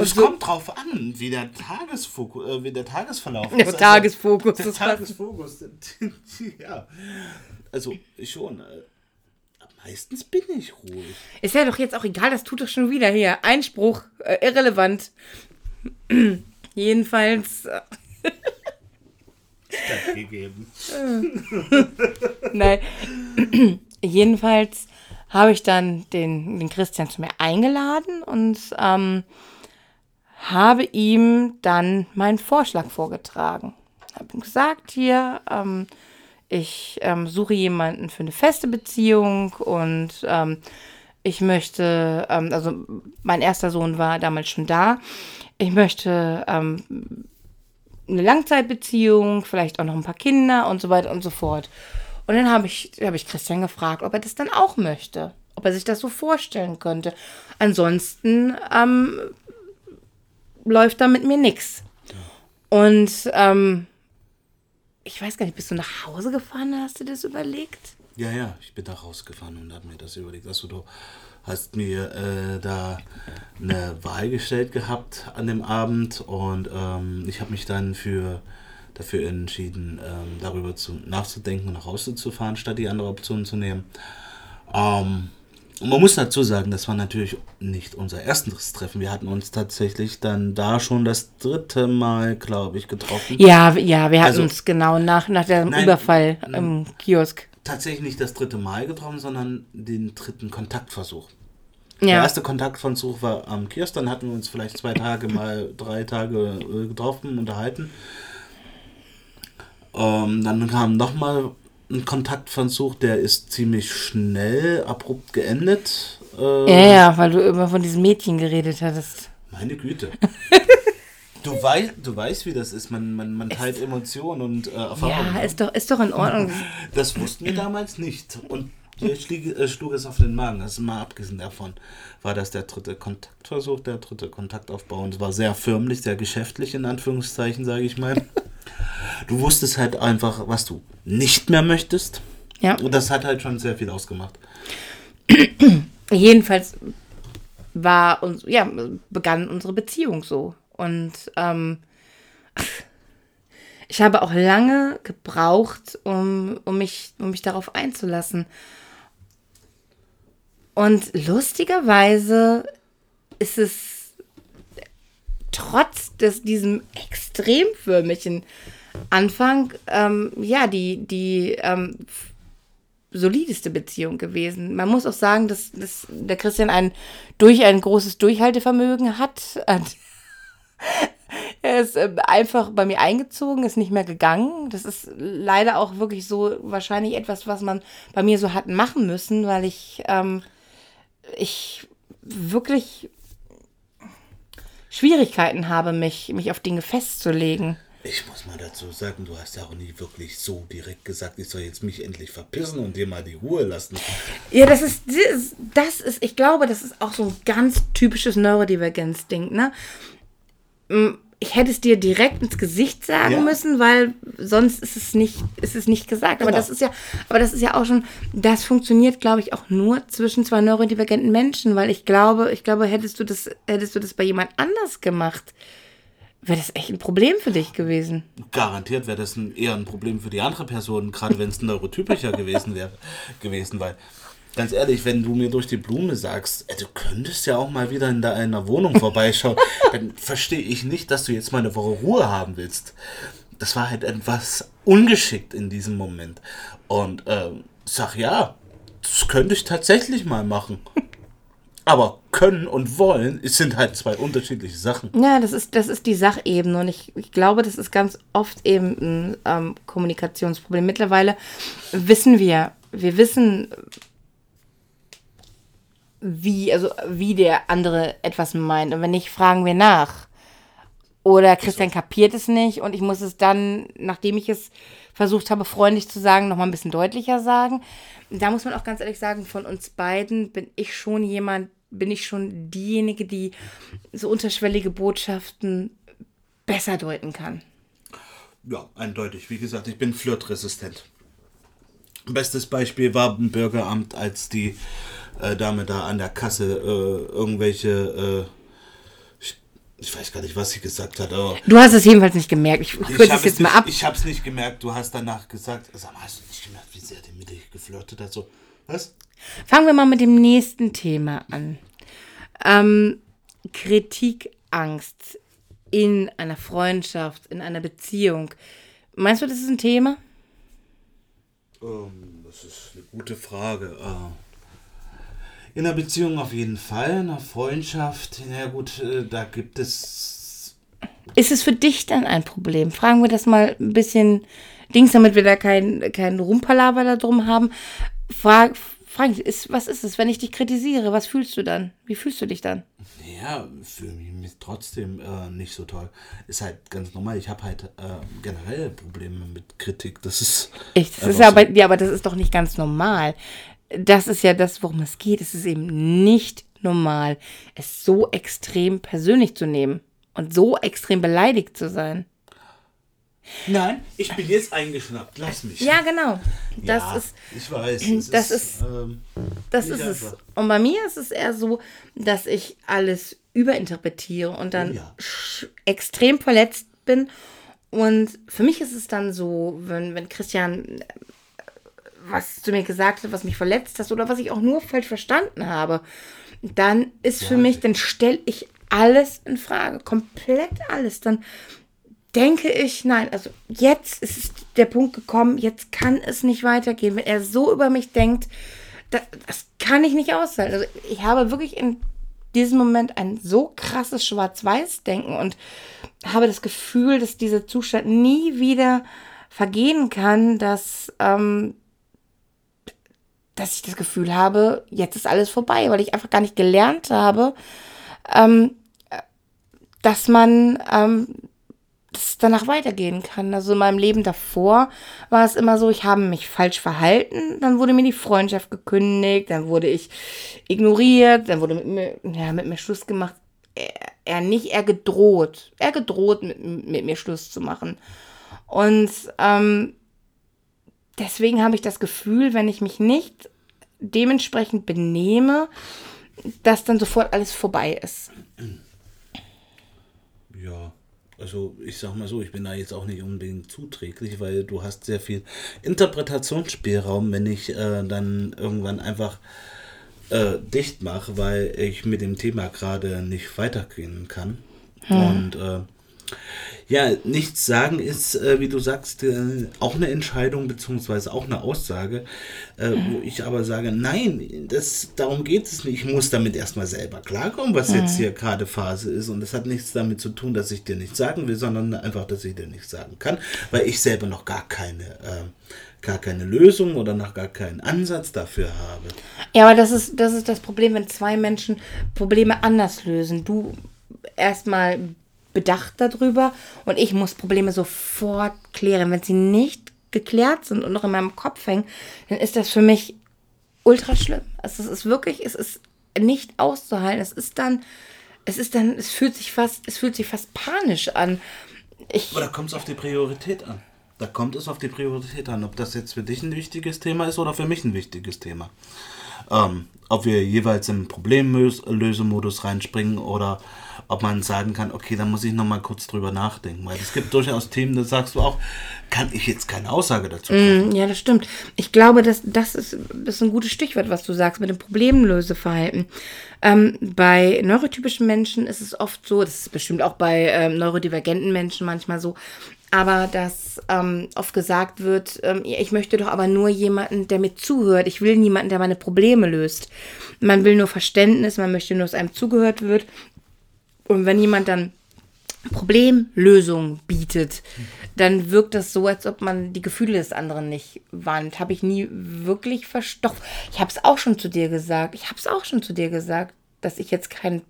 das so, kommt drauf an, wie der, Tagesfokus, äh, wie der Tagesverlauf der ist. Tagesfokus. Also, der Tagesfokus. ja. Also schon. Äh, meistens bin ich ruhig. Ist ja doch jetzt auch egal, das tut doch schon wieder hier. Einspruch, äh, irrelevant. Jedenfalls. Äh, gegeben. Nein. Jedenfalls habe ich dann den, den Christian zu mir eingeladen und ähm, habe ihm dann meinen Vorschlag vorgetragen. Habe ihm gesagt, hier, ähm, ich ähm, suche jemanden für eine feste Beziehung und ähm, ich möchte, ähm, also mein erster Sohn war damals schon da, ich möchte ähm, eine Langzeitbeziehung, vielleicht auch noch ein paar Kinder und so weiter und so fort. Und dann habe ich, hab ich Christian gefragt, ob er das dann auch möchte, ob er sich das so vorstellen könnte. Ansonsten ähm, läuft da mit mir nichts. Und ähm, ich weiß gar nicht, bist du nach Hause gefahren, hast du das überlegt? Ja, ja, ich bin da rausgefahren und habe mir das überlegt. Also du hast mir äh, da eine Wahl gestellt gehabt an dem Abend und ähm, ich habe mich dann für dafür entschieden, ähm, darüber zu, nachzudenken und nach Hause zu fahren, statt die andere Option zu nehmen. Ähm, und man muss dazu sagen, das war natürlich nicht unser erstes Treffen. Wir hatten uns tatsächlich dann da schon das dritte Mal, glaube ich, getroffen. Ja, ja, wir hatten also, uns genau nach, nach dem nein, Überfall im Kiosk. Tatsächlich nicht das dritte Mal getroffen, sondern den dritten Kontaktversuch. Ja. Der erste Kontaktversuch war am Kiosk, dann hatten wir uns vielleicht zwei Tage mal, drei Tage äh, getroffen, unterhalten. Ähm, dann kam nochmal ein Kontaktversuch, der ist ziemlich schnell, abrupt geendet. Äh, ja, ja, weil du immer von diesem Mädchen geredet hattest. Meine Güte. du, weißt, du weißt, wie das ist. Man, man, man teilt Emotionen und äh, Erfahrungen. Ja, ist doch, ist doch in Ordnung. Das wussten wir damals nicht. Und hier schlug, äh, schlug es auf den Magen. Das ist mal abgesehen davon, war das der dritte Kontaktversuch, der dritte Kontaktaufbau. Und es war sehr förmlich, sehr geschäftlich, in Anführungszeichen, sage ich mal. Du wusstest halt einfach, was du nicht mehr möchtest. Ja. Und das hat halt schon sehr viel ausgemacht. Jedenfalls war uns, ja, begann unsere Beziehung so. Und ähm, ich habe auch lange gebraucht, um, um, mich, um mich darauf einzulassen. Und lustigerweise ist es trotz des diesem extremförmigen Anfang ähm, ja die die ähm, solideste Beziehung gewesen. Man muss auch sagen, dass, dass der Christian ein durch ein großes Durchhaltevermögen hat. er ist äh, einfach bei mir eingezogen, ist nicht mehr gegangen. Das ist leider auch wirklich so wahrscheinlich etwas, was man bei mir so hat machen müssen, weil ich, ähm, ich wirklich Schwierigkeiten habe, mich, mich auf Dinge festzulegen. Ich muss mal dazu sagen, du hast ja auch nie wirklich so direkt gesagt, ich soll jetzt mich endlich verpissen und dir mal die Ruhe lassen. Ja, das ist, das ist, ich glaube, das ist auch so ein ganz typisches Neurodivergenz-Ding, ne? Ich hätte es dir direkt ins Gesicht sagen ja. müssen, weil sonst ist es nicht, ist es nicht gesagt. Aber genau. das ist ja, aber das ist ja auch schon, das funktioniert, glaube ich, auch nur zwischen zwei neurodivergenten Menschen, weil ich glaube, ich glaube, hättest du das, hättest du das bei jemand anders gemacht, wäre das echt ein Problem für dich gewesen. Garantiert wäre das ein, eher ein Problem für die andere Person, gerade wenn es neurotypischer gewesen wäre, gewesen, weil ganz ehrlich, wenn du mir durch die Blume sagst, ey, du könntest ja auch mal wieder in deiner Wohnung vorbeischauen, dann verstehe ich nicht, dass du jetzt mal eine Woche Ruhe haben willst. Das war halt etwas ungeschickt in diesem Moment. Und ähm, sag ja, das könnte ich tatsächlich mal machen. Aber können und wollen sind halt zwei unterschiedliche Sachen. Ja, das ist, das ist die Sachebene. Und ich, ich glaube, das ist ganz oft eben ein ähm, Kommunikationsproblem. Mittlerweile wissen wir, wir wissen, wie, also wie der andere etwas meint. Und wenn nicht, fragen wir nach. Oder Christian kapiert es nicht und ich muss es dann, nachdem ich es versucht habe, freundlich zu sagen, nochmal ein bisschen deutlicher sagen. Da muss man auch ganz ehrlich sagen, von uns beiden bin ich schon jemand, bin ich schon diejenige, die so unterschwellige Botschaften besser deuten kann. Ja, eindeutig. Wie gesagt, ich bin flirtresistent. Bestes Beispiel war ein Bürgeramt, als die äh, Dame da an der Kasse äh, irgendwelche. Äh, ich, weiß gar nicht, was sie gesagt hat. Aber du hast es jedenfalls nicht gemerkt. Ich kürze es jetzt mal ab. Ich habe es nicht gemerkt. Du hast danach gesagt, sag mal, hast du nicht gemerkt, wie sehr die mit dir geflirtet hat? So, was? Fangen wir mal mit dem nächsten Thema an. Ähm, Kritikangst in einer Freundschaft, in einer Beziehung. Meinst du, das ist ein Thema? Um, ähm, das ist eine gute Frage. Uh, in einer Beziehung auf jeden Fall, in einer Freundschaft, na gut, äh, da gibt es. Ist es für dich dann ein Problem? Fragen wir das mal ein bisschen Dings, damit wir da keinen kein Rumpalaver da drum haben. Frag, frag ist, was ist es, wenn ich dich kritisiere? Was fühlst du dann? Wie fühlst du dich dann? Ja, fühle mich trotzdem äh, nicht so toll. Ist halt ganz normal. Ich habe halt äh, generell Probleme mit Kritik. Das ist. Ich, das ist aber, so. ja, aber das ist doch nicht ganz normal das ist ja das, worum es geht. Es ist eben nicht normal, es so extrem persönlich zu nehmen und so extrem beleidigt zu sein. Nein, ich bin jetzt eingeschnappt. Lass mich. Ja, genau. Das ja, ist. Ich weiß. Das ist. ist ähm, das ist es. Und bei mir ist es eher so, dass ich alles überinterpretiere und dann oh ja. extrem verletzt bin. Und für mich ist es dann so, wenn, wenn Christian was zu mir gesagt hat, was mich verletzt hast oder was ich auch nur falsch verstanden habe, dann ist ja, für mich, dann stelle ich alles in Frage, komplett alles. Dann denke ich, nein, also jetzt ist der Punkt gekommen, jetzt kann es nicht weitergehen. Wenn er so über mich denkt, das, das kann ich nicht aushalten. Also ich habe wirklich in diesem Moment ein so krasses Schwarz-Weiß-Denken und habe das Gefühl, dass dieser Zustand nie wieder vergehen kann, dass ähm, dass ich das Gefühl habe, jetzt ist alles vorbei, weil ich einfach gar nicht gelernt habe, ähm, dass man ähm, dass danach weitergehen kann. Also in meinem Leben davor war es immer so, ich habe mich falsch verhalten, dann wurde mir die Freundschaft gekündigt, dann wurde ich ignoriert, dann wurde mit mir, ja, mit mir Schluss gemacht. Er, er nicht, er gedroht. Er gedroht, mit, mit mir Schluss zu machen. Und ähm, deswegen habe ich das Gefühl, wenn ich mich nicht dementsprechend benehme, dass dann sofort alles vorbei ist. Ja, also ich sag mal so, ich bin da jetzt auch nicht unbedingt zuträglich, weil du hast sehr viel Interpretationsspielraum, wenn ich äh, dann irgendwann einfach äh, dicht mache, weil ich mit dem Thema gerade nicht weitergehen kann. Hm. Und äh, ja, nichts sagen ist, äh, wie du sagst, äh, auch eine Entscheidung beziehungsweise auch eine Aussage, äh, mhm. wo ich aber sage, nein, das, darum geht es nicht. Ich muss damit erstmal selber klarkommen, was mhm. jetzt hier gerade Phase ist. Und das hat nichts damit zu tun, dass ich dir nichts sagen will, sondern einfach, dass ich dir nichts sagen kann, weil ich selber noch gar keine äh, gar keine Lösung oder noch gar keinen Ansatz dafür habe. Ja, aber das ist, das ist das Problem, wenn zwei Menschen Probleme anders lösen. Du erstmal bedacht darüber und ich muss Probleme sofort klären. Wenn sie nicht geklärt sind und noch in meinem Kopf hängen, dann ist das für mich ultra schlimm. Also es ist wirklich, es ist nicht auszuhalten. Es ist dann, es ist dann, es fühlt sich fast, es fühlt sich fast panisch an. Ich, Aber da kommt es auf die Priorität an. Da kommt es auf die Priorität an, ob das jetzt für dich ein wichtiges Thema ist oder für mich ein wichtiges Thema. Ähm, ob wir jeweils im Problemlösemodus reinspringen oder ob man sagen kann, okay, da muss ich nochmal kurz drüber nachdenken. Weil es gibt durchaus Themen, da sagst du auch, kann ich jetzt keine Aussage dazu treffen. Mm, ja, das stimmt. Ich glaube, dass, das, ist, das ist ein gutes Stichwort, was du sagst, mit dem Problemlöseverhalten. Ähm, bei neurotypischen Menschen ist es oft so, das ist bestimmt auch bei ähm, neurodivergenten Menschen manchmal so, aber dass ähm, oft gesagt wird, ähm, ich möchte doch aber nur jemanden, der mir zuhört. Ich will niemanden, der meine Probleme löst. Man will nur Verständnis, man möchte nur, dass einem zugehört wird. Und wenn jemand dann Problemlösung bietet, dann wirkt das so, als ob man die Gefühle des anderen nicht wahrnimmt. Habe ich nie wirklich verstopft. Ich habe es auch schon zu dir gesagt. Ich habe es auch schon zu dir gesagt, dass ich jetzt kein,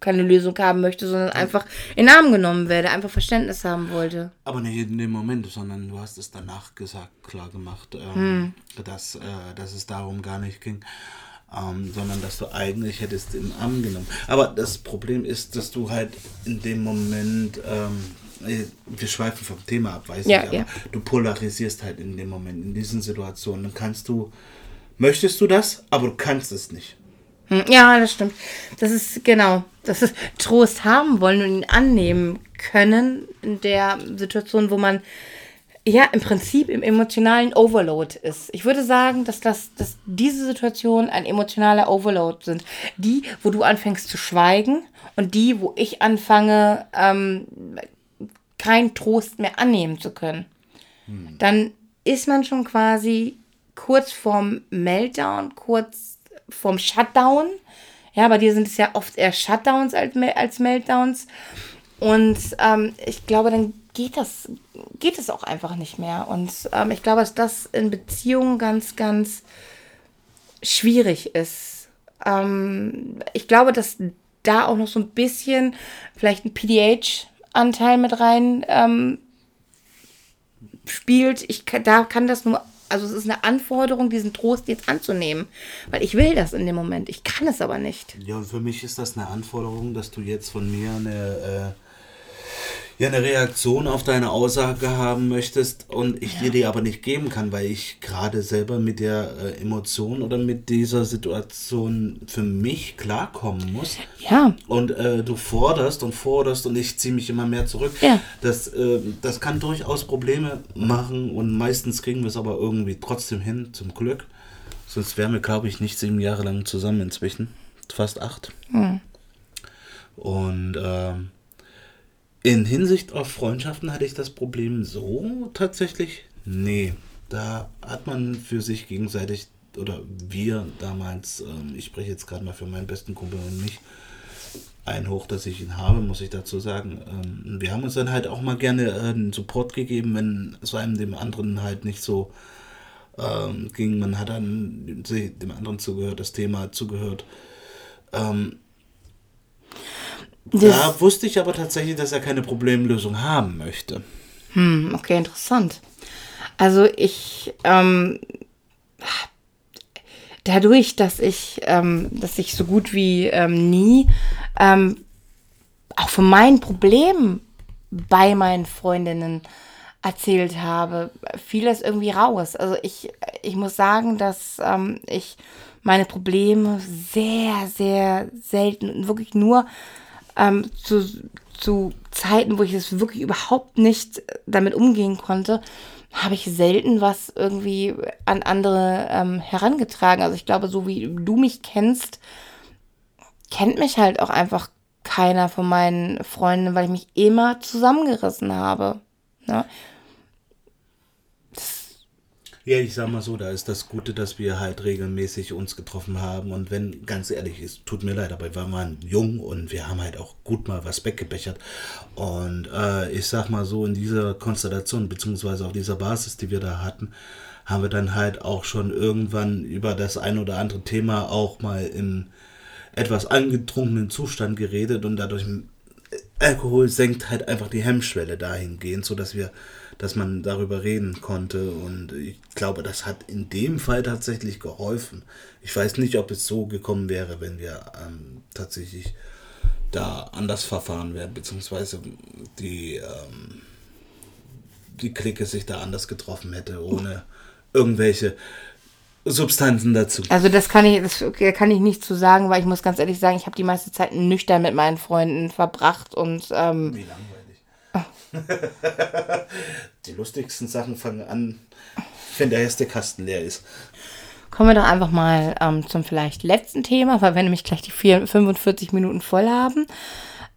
keine Lösung haben möchte, sondern einfach in den Arm genommen werde, einfach Verständnis haben wollte. Aber nicht in dem Moment, sondern du hast es danach gesagt, klar gemacht, ähm, hm. dass, äh, dass es darum gar nicht ging ähm, sondern dass du eigentlich hättest im Arm genommen. Aber das Problem ist, dass du halt in dem Moment, ähm, äh, wir schweifen vom Thema ab, weiß ja, aber ja. du polarisierst halt in dem Moment, in diesen Situationen. Dann kannst du, möchtest du das, aber du kannst es nicht. Hm, ja, das stimmt. Das ist genau, das ist Trost haben wollen und ihn annehmen können in der Situation, wo man ja im Prinzip im emotionalen Overload ist. Ich würde sagen, dass, das, dass diese Situationen ein emotionaler Overload sind. Die, wo du anfängst zu schweigen und die, wo ich anfange, ähm, keinen Trost mehr annehmen zu können. Hm. Dann ist man schon quasi kurz vorm Meltdown, kurz vorm Shutdown. Ja, bei dir sind es ja oft eher Shutdowns als, als Meltdowns. Und ähm, ich glaube, dann geht das, geht es auch einfach nicht mehr. Und ähm, ich glaube, dass das in Beziehungen ganz, ganz schwierig ist. Ähm, ich glaube, dass da auch noch so ein bisschen vielleicht ein PDH-Anteil mit rein ähm, spielt. Ich da kann das nur, also es ist eine Anforderung, diesen Trost jetzt anzunehmen, weil ich will das in dem Moment. Ich kann es aber nicht. Ja, und für mich ist das eine Anforderung, dass du jetzt von mir eine äh ja eine Reaktion auf deine Aussage haben möchtest und ich ja. dir die aber nicht geben kann, weil ich gerade selber mit der äh, Emotion oder mit dieser Situation für mich klarkommen muss. Ja. Und äh, du forderst und forderst und ich ziehe mich immer mehr zurück. Ja. Das, äh, das kann durchaus Probleme machen und meistens kriegen wir es aber irgendwie trotzdem hin, zum Glück. Sonst wären wir, glaube ich, nicht sieben Jahre lang zusammen inzwischen. Fast acht. Mhm. Und ähm, in Hinsicht auf Freundschaften hatte ich das Problem so tatsächlich, nee. Da hat man für sich gegenseitig, oder wir damals, ähm, ich spreche jetzt gerade mal für meinen besten Kumpel und mich, ein Hoch, dass ich ihn habe, muss ich dazu sagen. Ähm, wir haben uns dann halt auch mal gerne äh, einen Support gegeben, wenn es einem dem anderen halt nicht so ähm, ging. Man hat dann dem anderen zugehört, das Thema zugehört. Ähm, das da wusste ich aber tatsächlich, dass er keine Problemlösung haben möchte. Hm, okay, interessant. Also ich, ähm, dadurch, dass ich, ähm, dass ich so gut wie ähm, nie ähm, auch von meinen Problemen bei meinen Freundinnen erzählt habe, fiel das irgendwie raus. Also ich, ich muss sagen, dass ähm, ich meine Probleme sehr, sehr selten wirklich nur ähm, zu, zu Zeiten, wo ich es wirklich überhaupt nicht damit umgehen konnte, habe ich selten was irgendwie an andere ähm, herangetragen. Also ich glaube, so wie du mich kennst, kennt mich halt auch einfach keiner von meinen Freunden, weil ich mich immer zusammengerissen habe. Ne? Ja, ich sag mal so, da ist das Gute, dass wir halt regelmäßig uns getroffen haben. Und wenn, ganz ehrlich, es tut mir leid, aber wir waren jung und wir haben halt auch gut mal was weggebechert. Und äh, ich sag mal so, in dieser Konstellation, beziehungsweise auf dieser Basis, die wir da hatten, haben wir dann halt auch schon irgendwann über das ein oder andere Thema auch mal im etwas angetrunkenen Zustand geredet und dadurch Alkohol senkt halt einfach die Hemmschwelle dahingehend, sodass wir dass man darüber reden konnte. Und ich glaube, das hat in dem Fall tatsächlich geholfen. Ich weiß nicht, ob es so gekommen wäre, wenn wir ähm, tatsächlich da anders verfahren wären, beziehungsweise die, ähm, die Clique sich da anders getroffen hätte, ohne irgendwelche Substanzen dazu. Also das kann ich, das kann ich nicht zu sagen, weil ich muss ganz ehrlich sagen, ich habe die meiste Zeit nüchtern mit meinen Freunden verbracht und ähm, Wie langweilig. Die lustigsten Sachen fangen an, wenn der erste Kasten leer ist. Kommen wir doch einfach mal ähm, zum vielleicht letzten Thema, weil wir nämlich gleich die 4, 45 Minuten voll haben.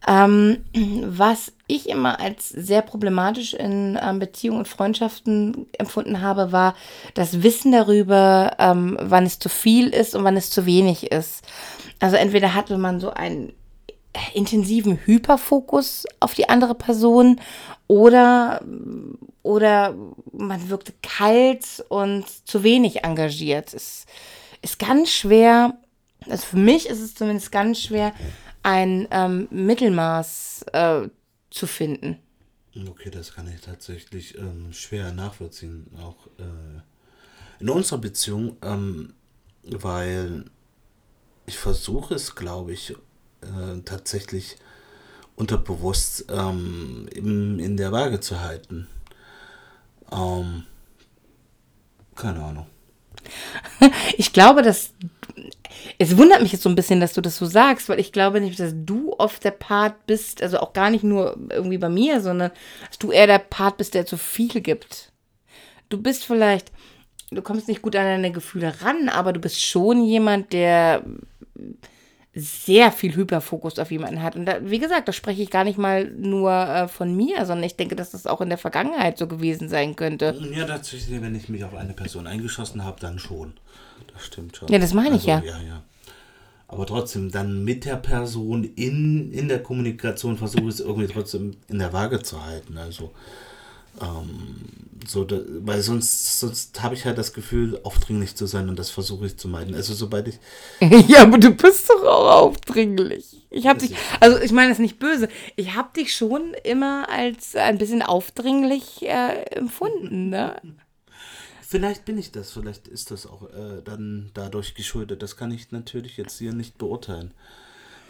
Ähm, was ich immer als sehr problematisch in ähm, Beziehungen und Freundschaften empfunden habe, war das Wissen darüber, ähm, wann es zu viel ist und wann es zu wenig ist. Also entweder hatte man so ein intensiven Hyperfokus auf die andere Person oder, oder man wirkte kalt und zu wenig engagiert. Es ist ganz schwer, also für mich ist es zumindest ganz schwer, ein ähm, Mittelmaß äh, zu finden. Okay, das kann ich tatsächlich ähm, schwer nachvollziehen, auch äh, in unserer Beziehung, ähm, weil ich versuche es, glaube ich, äh, tatsächlich unterbewusst ähm, in, in der Waage zu halten. Ähm, keine Ahnung. Ich glaube, dass. Es wundert mich jetzt so ein bisschen, dass du das so sagst, weil ich glaube nicht, dass du oft der Part bist, also auch gar nicht nur irgendwie bei mir, sondern dass du eher der Part bist, der zu viel gibt. Du bist vielleicht, du kommst nicht gut an deine Gefühle ran, aber du bist schon jemand, der sehr viel Hyperfokus auf jemanden hat. Und da, wie gesagt, da spreche ich gar nicht mal nur äh, von mir, sondern ich denke, dass das auch in der Vergangenheit so gewesen sein könnte. Ja, tatsächlich, wenn ich mich auf eine Person eingeschossen habe, dann schon. Stimmt schon. Ja, das meine also, ich ja. Ja, ja. Aber trotzdem, dann mit der Person in, in der Kommunikation versuche ich es irgendwie trotzdem in der Waage zu halten. Also, ähm, so, da, weil sonst, sonst habe ich halt das Gefühl, aufdringlich zu sein und das versuche ich zu meiden. Also sobald ich. ja, aber du bist doch auch aufdringlich. Ich habe dich, also ich meine das nicht böse, ich habe dich schon immer als ein bisschen aufdringlich äh, empfunden, ne? Vielleicht bin ich das, vielleicht ist das auch äh, dann dadurch geschuldet. Das kann ich natürlich jetzt hier nicht beurteilen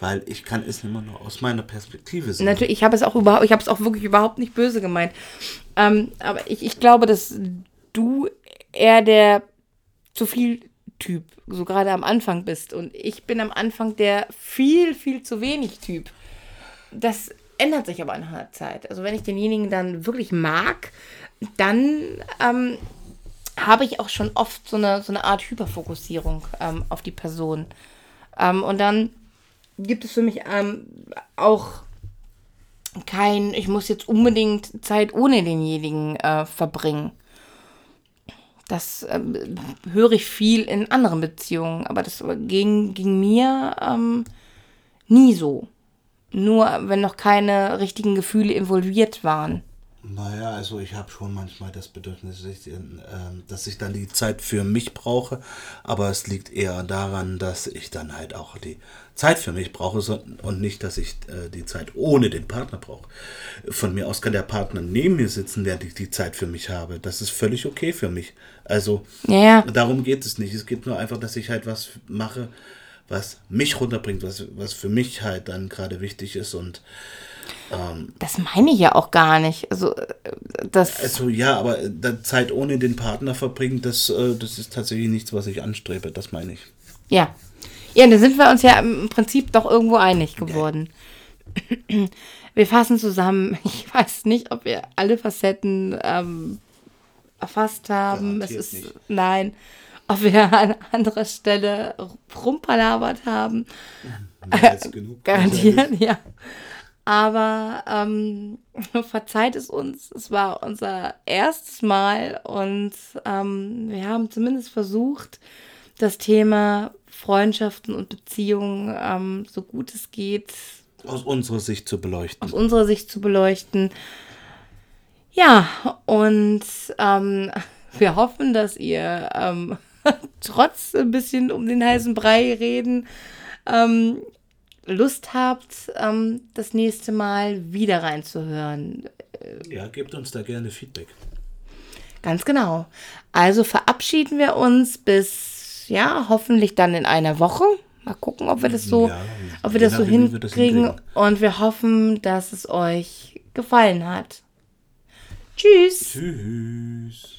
weil ich kann es immer nur aus meiner Perspektive sehen. Natürlich, ich habe es auch überhaupt, ich habe es auch wirklich überhaupt nicht böse gemeint. Ähm, aber ich, ich glaube, dass du eher der zu viel Typ, so gerade am Anfang bist. Und ich bin am Anfang der viel, viel zu wenig Typ. Das ändert sich aber in einer Zeit. Also wenn ich denjenigen dann wirklich mag, dann ähm, habe ich auch schon oft so eine, so eine Art Hyperfokussierung ähm, auf die Person. Ähm, und dann gibt es für mich ähm, auch kein, ich muss jetzt unbedingt Zeit ohne denjenigen äh, verbringen. Das ähm, höre ich viel in anderen Beziehungen, aber das ging, ging mir ähm, nie so. Nur wenn noch keine richtigen Gefühle involviert waren. Naja, also ich habe schon manchmal das Bedürfnis, dass ich dann die Zeit für mich brauche, aber es liegt eher daran, dass ich dann halt auch die Zeit für mich brauche und nicht, dass ich äh, die Zeit ohne den Partner brauche. Von mir aus kann der Partner neben mir sitzen, während ich die Zeit für mich habe. Das ist völlig okay für mich. Also ja. darum geht es nicht. Es geht nur einfach, dass ich halt was mache, was mich runterbringt, was, was für mich halt dann gerade wichtig ist und ähm, das meine ich ja auch gar nicht. Also, äh, das also ja, aber äh, Zeit ohne den Partner verbringen, das, äh, das ist tatsächlich nichts, was ich anstrebe, das meine ich. Ja. Ja, da sind wir uns ja im Prinzip doch irgendwo einig geworden. Wir fassen zusammen. Ich weiß nicht, ob wir alle Facetten ähm, erfasst haben. Garantiert es ist, nicht. nein, ob wir an anderer Stelle rumpalabert haben. Als genug. Garantiert, ja. Aber ähm, verzeiht es uns, es war unser erstes Mal und ähm, wir haben zumindest versucht, das Thema Freundschaften und Beziehungen ähm, so gut es geht Aus unserer Sicht zu beleuchten. aus unserer Sicht zu beleuchten. Ja, und ähm, wir hoffen, dass ihr ähm, trotz ein bisschen um den heißen Brei reden ähm, Lust habt, ähm, das nächste Mal wieder reinzuhören. Ja, gebt uns da gerne Feedback. Ganz genau. Also verabschieden wir uns bis, ja, hoffentlich dann in einer Woche. Mal gucken, ob wir das so, Ja, ob wir das so wir das hinkriegen. hinkriegen. Und wir hoffen, dass es euch gefallen hat. Tschüss. Tschüss.